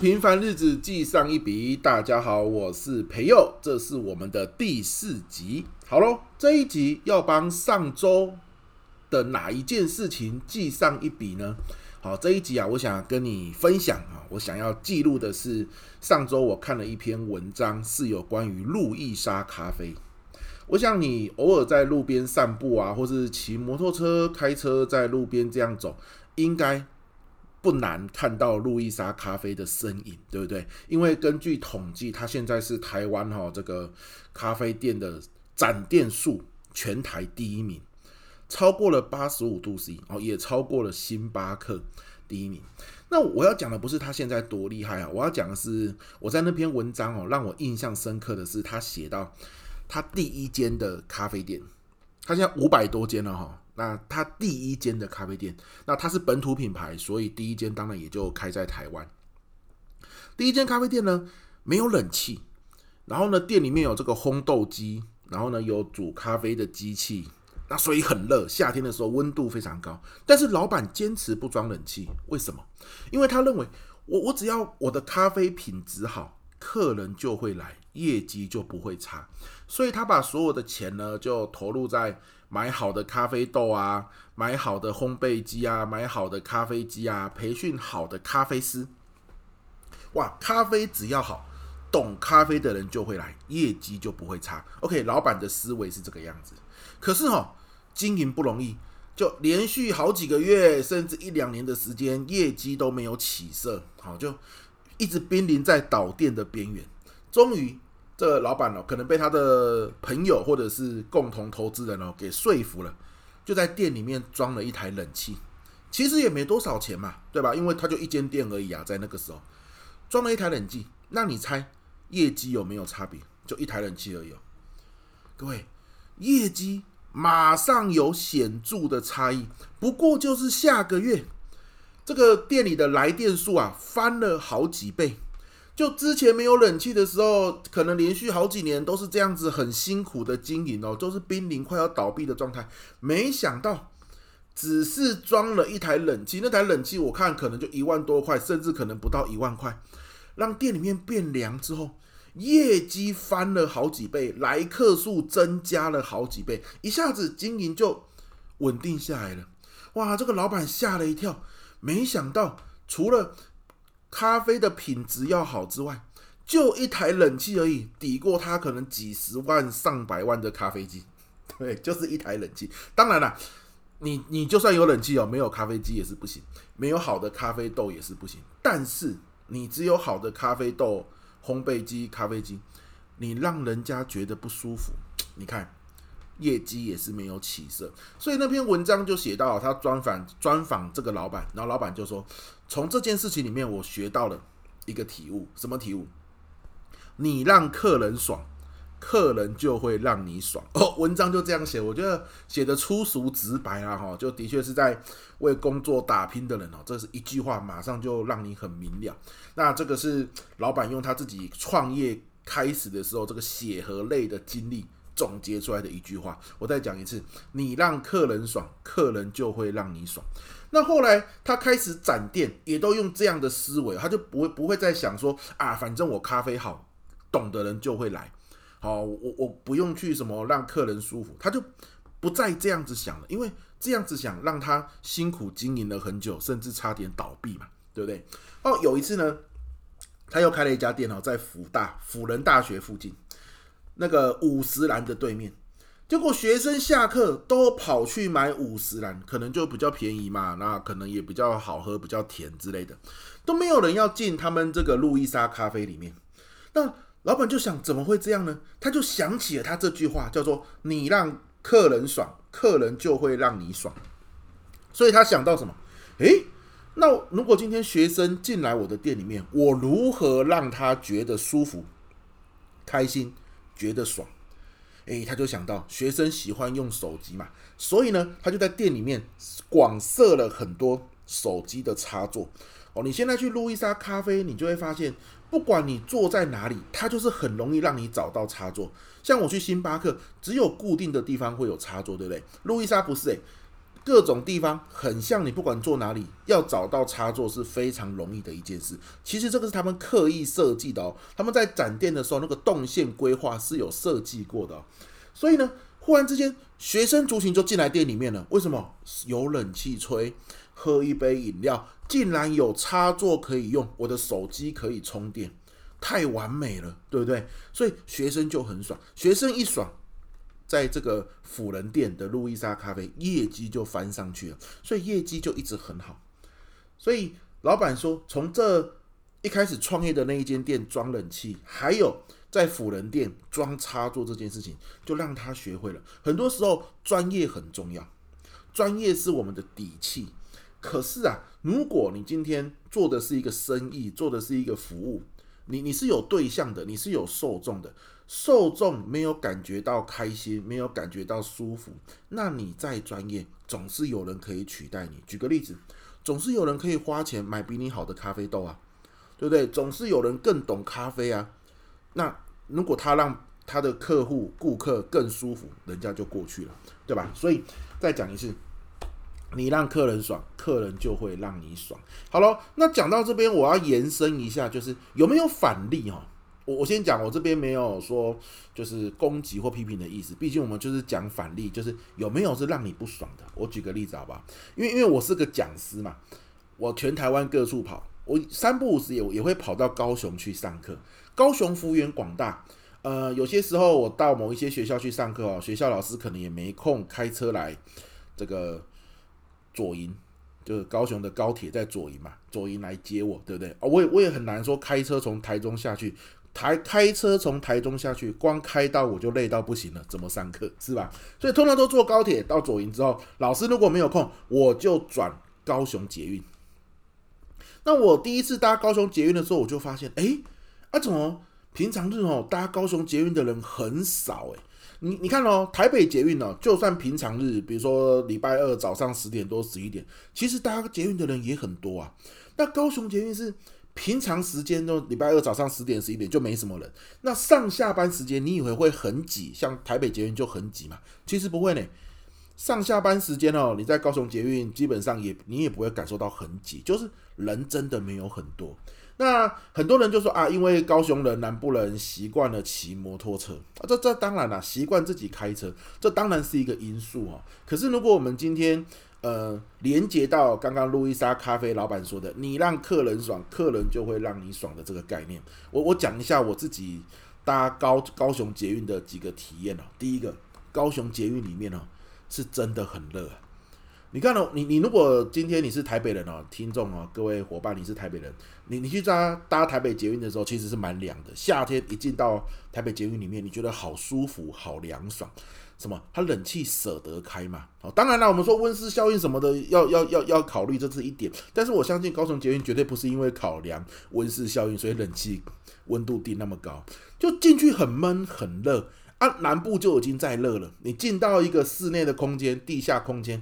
平凡日子记上一笔。大家好，我是培佑，这是我们的第四集。好喽，这一集要帮上周的哪一件事情记上一笔呢？好，这一集啊，我想跟你分享啊，我想要记录的是上周我看了一篇文章，是有关于路易莎咖啡。我想你偶尔在路边散步啊，或是骑摩托车、开车在路边这样走，应该。不难看到路易莎咖啡的身影，对不对？因为根据统计，它现在是台湾哈这个咖啡店的展店数全台第一名，超过了八十五度 C 哦，也超过了星巴克第一名。那我要讲的不是他现在多厉害啊，我要讲的是我在那篇文章哦，让我印象深刻的是他写到他第一间的咖啡店，他现在五百多间了哈。那他第一间的咖啡店，那它是本土品牌，所以第一间当然也就开在台湾。第一间咖啡店呢，没有冷气，然后呢，店里面有这个烘豆机，然后呢，有煮咖啡的机器，那所以很热，夏天的时候温度非常高。但是老板坚持不装冷气，为什么？因为他认为我我只要我的咖啡品质好，客人就会来，业绩就不会差，所以他把所有的钱呢，就投入在。买好的咖啡豆啊，买好的烘焙机啊，买好的咖啡机啊，培训好的咖啡师。哇，咖啡只要好，懂咖啡的人就会来，业绩就不会差。OK，老板的思维是这个样子。可是哈、哦，经营不容易，就连续好几个月，甚至一两年的时间，业绩都没有起色，好，就一直濒临在倒店的边缘。终于。这个老板哦，可能被他的朋友或者是共同投资人哦给说服了，就在店里面装了一台冷气，其实也没多少钱嘛，对吧？因为他就一间店而已啊，在那个时候装了一台冷气，那你猜业绩有没有差别？就一台冷气而已，各位，业绩马上有显著的差异，不过就是下个月这个店里的来电数啊翻了好几倍。就之前没有冷气的时候，可能连续好几年都是这样子很辛苦的经营哦，都是濒临快要倒闭的状态。没想到，只是装了一台冷气，那台冷气我看可能就一万多块，甚至可能不到一万块，让店里面变凉之后，业绩翻了好几倍，来客数增加了好几倍，一下子经营就稳定下来了。哇，这个老板吓了一跳，没想到除了咖啡的品质要好之外，就一台冷气而已，抵过他可能几十万、上百万的咖啡机。对，就是一台冷气。当然了，你你就算有冷气哦，没有咖啡机也是不行，没有好的咖啡豆也是不行。但是你只有好的咖啡豆、烘焙机、咖啡机，你让人家觉得不舒服，你看。业绩也是没有起色，所以那篇文章就写到他专访专访这个老板，然后老板就说，从这件事情里面我学到了一个体悟，什么体悟？你让客人爽，客人就会让你爽。哦，文章就这样写，我觉得写的粗俗直白啊，哈，就的确是在为工作打拼的人哦，这是一句话，马上就让你很明了。那这个是老板用他自己创业开始的时候这个血和泪的经历。总结出来的一句话，我再讲一次：你让客人爽，客人就会让你爽。那后来他开始展店，也都用这样的思维，他就不会不会再想说啊，反正我咖啡好，懂的人就会来。好，我我不用去什么让客人舒服，他就不再这样子想了，因为这样子想让他辛苦经营了很久，甚至差点倒闭嘛，对不对？哦，有一次呢，他又开了一家店哦，在辅大辅仁大学附近。那个五十兰的对面，结果学生下课都跑去买五十兰，可能就比较便宜嘛，那可能也比较好喝，比较甜之类的，都没有人要进他们这个路易莎咖啡里面。那老板就想，怎么会这样呢？他就想起了他这句话，叫做“你让客人爽，客人就会让你爽”。所以他想到什么？诶，那如果今天学生进来我的店里面，我如何让他觉得舒服、开心？觉得爽，诶，他就想到学生喜欢用手机嘛，所以呢，他就在店里面广设了很多手机的插座。哦，你现在去路易莎咖啡，你就会发现，不管你坐在哪里，它就是很容易让你找到插座。像我去星巴克，只有固定的地方会有插座，对不对？路易莎不是诶，各种地方很像你，不管坐哪里，要找到插座是非常容易的一件事。其实这个是他们刻意设计的哦，他们在展店的时候，那个动线规划是有设计过的。所以呢，忽然之间，学生族群就进来店里面了。为什么？有冷气吹，喝一杯饮料，竟然有插座可以用，我的手机可以充电，太完美了，对不对？所以学生就很爽，学生一爽。在这个辅仁店的路易莎咖啡业绩就翻上去了，所以业绩就一直很好。所以老板说，从这一开始创业的那一间店装冷气，还有在辅仁店装插座这件事情，就让他学会了。很多时候专业很重要，专业是我们的底气。可是啊，如果你今天做的是一个生意，做的是一个服务，你你是有对象的，你是有受众的。受众没有感觉到开心，没有感觉到舒服，那你再专业，总是有人可以取代你。举个例子，总是有人可以花钱买比你好的咖啡豆啊，对不对？总是有人更懂咖啡啊。那如果他让他的客户、顾客更舒服，人家就过去了，对吧？所以再讲一次，你让客人爽，客人就会让你爽。好了，那讲到这边，我要延伸一下，就是有没有反例哦？我我先讲，我这边没有说就是攻击或批评的意思，毕竟我们就是讲反例，就是有没有是让你不爽的。我举个例子好不好？因为因为我是个讲师嘛，我全台湾各处跑，我三不五时也也会跑到高雄去上课。高雄幅员广大，呃，有些时候我到某一些学校去上课哦，学校老师可能也没空开车来这个左营，就是高雄的高铁在左营嘛，左营来接我，对不对？我也我也很难说开车从台中下去。台开车从台中下去，光开到我就累到不行了，怎么上课是吧？所以通常都坐高铁到左营之后，老师如果没有空，我就转高雄捷运。那我第一次搭高雄捷运的时候，我就发现，哎，啊怎么平常日哦搭高雄捷运的人很少哎？你你看哦，台北捷运哦，就算平常日，比如说礼拜二早上十点多十一点，其实搭捷运的人也很多啊。那高雄捷运是。平常时间都礼拜二早上十点十一点就没什么人，那上下班时间你以为会很挤？像台北捷运就很挤嘛？其实不会呢。上下班时间哦，你在高雄捷运基本上也你也不会感受到很挤，就是人真的没有很多。那很多人就说啊，因为高雄人、南部人习惯了骑摩托车啊，这这当然了，习惯自己开车，这当然是一个因素哦。可是如果我们今天呃，连接到刚刚路易莎咖啡老板说的“你让客人爽，客人就会让你爽”的这个概念，我我讲一下我自己搭高高雄捷运的几个体验哦。第一个，高雄捷运里面哦，是真的很热。你看哦，你你如果今天你是台北人哦，听众哦，各位伙伴，你是台北人，你你去搭搭台北捷运的时候，其实是蛮凉的。夏天一进到台北捷运里面，你觉得好舒服，好凉爽。什么？它冷气舍得开嘛？哦，当然了，我们说温室效应什么的，要要要要考虑，这是一点。但是我相信高雄捷运绝对不是因为考量温室效应，所以冷气温度定那么高，就进去很闷很热啊。南部就已经在热了，你进到一个室内的空间，地下空间，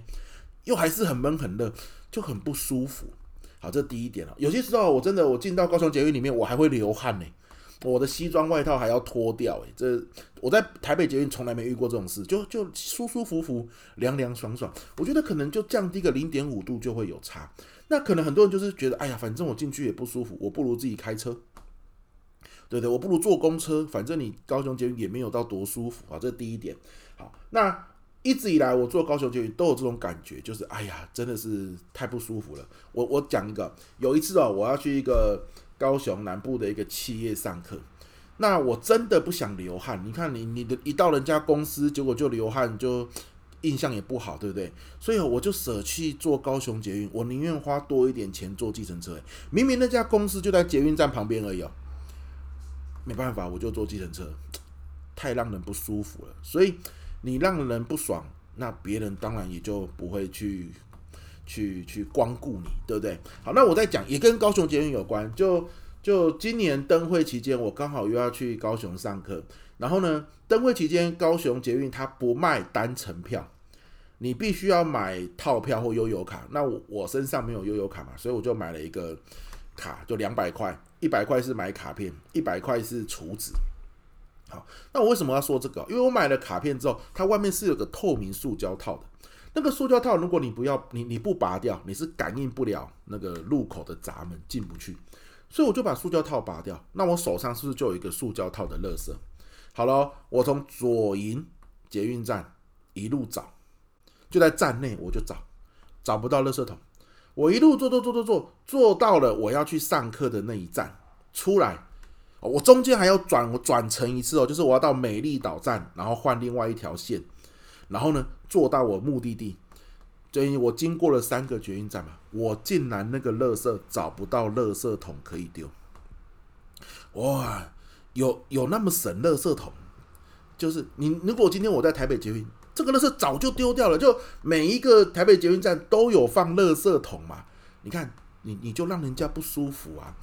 又还是很闷很热，就很不舒服。好，这第一点了。有些时候我真的我进到高雄捷运里面，我还会流汗呢。我的西装外套还要脱掉，诶，这我在台北捷运从来没遇过这种事，就就舒舒服服、凉凉爽爽。我觉得可能就降低个零点五度就会有差。那可能很多人就是觉得，哎呀，反正我进去也不舒服，我不如自己开车，对对，我不如坐公车，反正你高雄捷运也没有到多舒服啊。这第一点。好，那一直以来我坐高雄捷运都有这种感觉，就是哎呀，真的是太不舒服了。我我讲一个，有一次哦，我要去一个。高雄南部的一个企业上课，那我真的不想流汗。你看你，你的一到人家公司，结果就流汗，就印象也不好，对不对？所以我就舍弃坐高雄捷运，我宁愿花多一点钱坐计程车。明明那家公司就在捷运站旁边而已哦，没办法，我就坐计程车，太让人不舒服了。所以你让人不爽，那别人当然也就不会去。去去光顾你，对不对？好，那我再讲，也跟高雄捷运有关。就就今年灯会期间，我刚好又要去高雄上课。然后呢，灯会期间高雄捷运它不卖单程票，你必须要买套票或悠游卡。那我我身上没有悠游卡嘛，所以我就买了一个卡，就两百块，一百块是买卡片，一百块是储值。好，那我为什么要说这个？因为我买了卡片之后，它外面是有个透明塑胶套的。那个塑胶套，如果你不要你你不拔掉，你是感应不了那个入口的闸门进不去。所以我就把塑胶套拔掉。那我手上是不是就有一个塑胶套的垃圾？好了，我从左营捷运站一路找，就在站内我就找，找不到垃圾桶。我一路坐坐坐坐坐，坐到了我要去上课的那一站，出来，我中间还要转，我转乘一次哦，就是我要到美丽岛站，然后换另外一条线，然后呢，坐到我目的地。所以我经过了三个捷运站嘛，我竟然那个垃圾找不到垃圾桶可以丢。哇，有有那么省垃圾桶？就是你如果今天我在台北捷运。这个垃圾早就丢掉了，就每一个台北捷运站都有放垃圾桶嘛。你看，你你就让人家不舒服啊。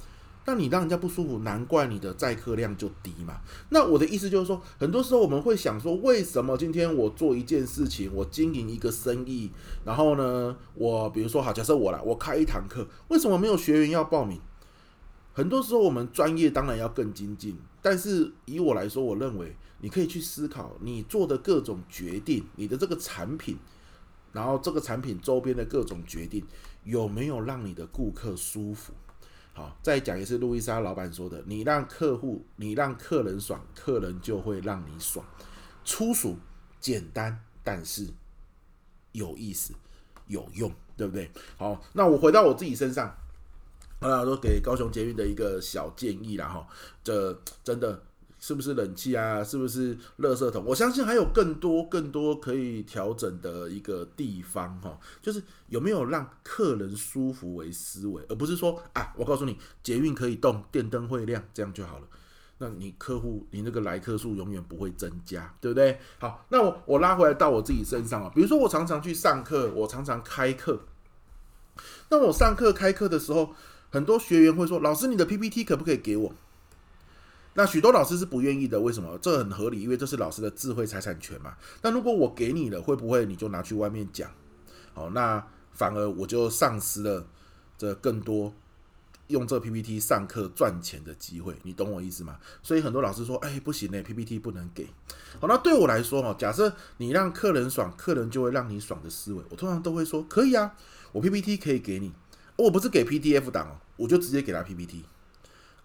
那你让人家不舒服，难怪你的载客量就低嘛。那我的意思就是说，很多时候我们会想说，为什么今天我做一件事情，我经营一个生意，然后呢，我比如说好，假设我来，我开一堂课，为什么没有学员要报名？很多时候我们专业当然要更精进，但是以我来说，我认为。你可以去思考你做的各种决定，你的这个产品，然后这个产品周边的各种决定有没有让你的顾客舒服？好，再讲一次，路易莎老板说的：你让客户，你让客人爽，客人就会让你爽。粗俗、简单，但是有意思、有用，对不对？好，那我回到我自己身上，啊，说给高雄捷运的一个小建议了，哈，这真的。是不是冷气啊？是不是垃圾桶？我相信还有更多更多可以调整的一个地方哈，就是有没有让客人舒服为思维，而不是说啊，我告诉你，捷运可以动，电灯会亮，这样就好了。那你客户，你那个来客数永远不会增加，对不对？好，那我我拉回来到我自己身上啊，比如说我常常去上课，我常常开课。那我上课开课的时候，很多学员会说：“老师，你的 PPT 可不可以给我？”那许多老师是不愿意的，为什么？这很合理，因为这是老师的智慧财产权嘛。那如果我给你了，会不会你就拿去外面讲？好，那反而我就丧失了这更多用这 PPT 上课赚钱的机会，你懂我意思吗？所以很多老师说，哎，不行嘞，PPT 不能给。好，那对我来说哈，假设你让客人爽，客人就会让你爽的思维，我通常都会说，可以啊，我 PPT 可以给你，我不是给 PDF 档哦，我就直接给他 PPT。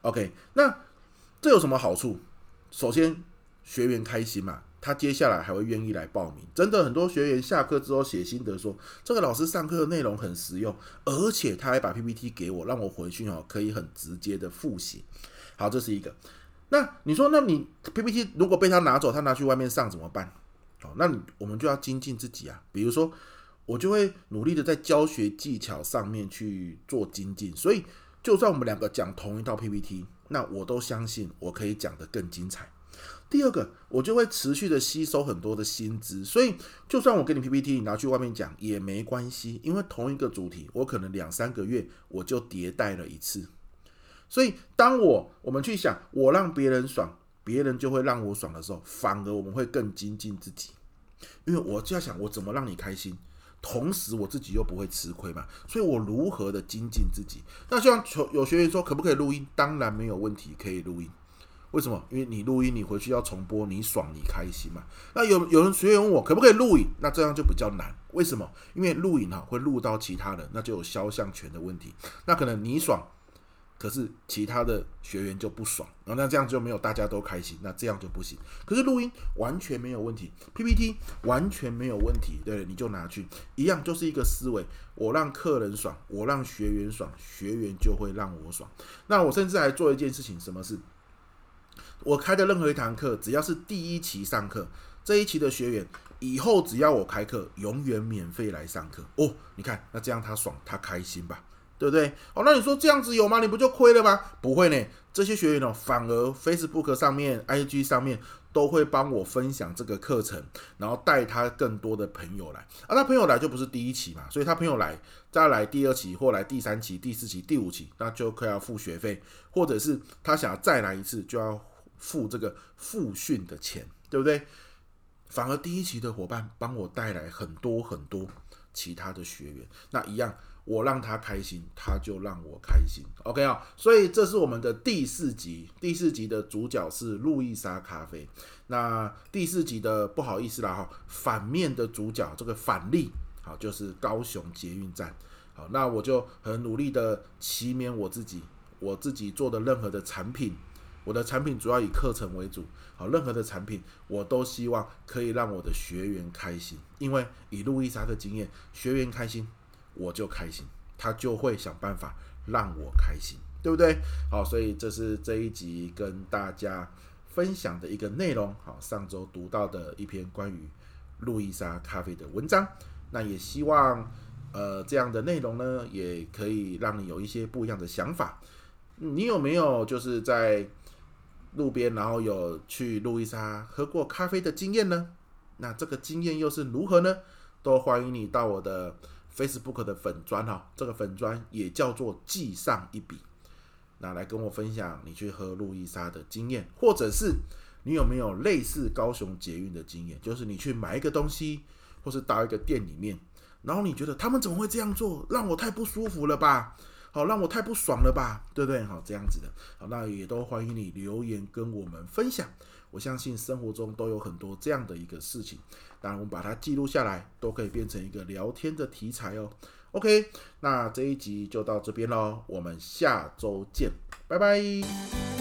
OK，那。这有什么好处？首先，学员开心嘛，他接下来还会愿意来报名。真的，很多学员下课之后写心得说，这个老师上课的内容很实用，而且他还把 PPT 给我，让我回去哦可以很直接的复习。好，这是一个。那你说，那你 PPT 如果被他拿走，他拿去外面上怎么办？好，那你我们就要精进自己啊。比如说，我就会努力的在教学技巧上面去做精进。所以，就算我们两个讲同一套 PPT。那我都相信我可以讲得更精彩。第二个，我就会持续的吸收很多的新知，所以就算我给你 PPT，你拿去外面讲也没关系，因为同一个主题，我可能两三个月我就迭代了一次。所以当我我们去想我让别人爽，别人就会让我爽的时候，反而我们会更精进自己，因为我就要想我怎么让你开心。同时，我自己又不会吃亏嘛，所以我如何的精进自己？那像有学员说，可不可以录音？当然没有问题，可以录音。为什么？因为你录音，你回去要重播，你爽，你开心嘛。那有有人学员问我，可不可以录影？那这样就比较难。为什么？因为录影哈会录到其他人，那就有肖像权的问题。那可能你爽。可是其他的学员就不爽，然后那这样就没有大家都开心，那这样就不行。可是录音完全没有问题，PPT 完全没有问题，对，你就拿去一样，就是一个思维，我让客人爽，我让学员爽，学员就会让我爽。那我甚至还做一件事情，什么事？我开的任何一堂课，只要是第一期上课，这一期的学员以后只要我开课，永远免费来上课哦。你看，那这样他爽，他开心吧？对不对？哦，那你说这样子有吗？你不就亏了吗？不会呢，这些学员呢，反而 Facebook 上面、IG 上面都会帮我分享这个课程，然后带他更多的朋友来。啊，他朋友来就不是第一期嘛，所以他朋友来再来第二期，或来第三期、第四期、第五期，那就可以要付学费，或者是他想要再来一次，就要付这个复训的钱，对不对？反而第一期的伙伴帮我带来很多很多其他的学员，那一样。我让他开心，他就让我开心。OK 啊，所以这是我们的第四集。第四集的主角是路易莎咖啡。那第四集的不好意思啦哈，反面的主角这个反例，好，就是高雄捷运站。好，那我就很努力的祈勉我自己，我自己做的任何的产品，我的产品主要以课程为主。好，任何的产品我都希望可以让我的学员开心，因为以路易莎的经验，学员开心我就开心，他就会想办法让我开心，对不对？好，所以这是这一集跟大家分享的一个内容。好，上周读到的一篇关于路易莎咖啡的文章，那也希望呃这样的内容呢，也可以让你有一些不一样的想法。你有没有就是在路边，然后有去路易莎喝过咖啡的经验呢？那这个经验又是如何呢？都欢迎你到我的 Facebook 的粉砖哈，这个粉砖也叫做记上一笔，那来跟我分享你去喝路易莎的经验，或者是你有没有类似高雄捷运的经验，就是你去买一个东西，或是到一个店里面，然后你觉得他们怎么会这样做，让我太不舒服了吧？好，让我太不爽了吧，对不对？好，这样子的，好，那也都欢迎你留言跟我们分享。我相信生活中都有很多这样的一个事情，当然我们把它记录下来，都可以变成一个聊天的题材哦。OK，那这一集就到这边喽，我们下周见，拜拜。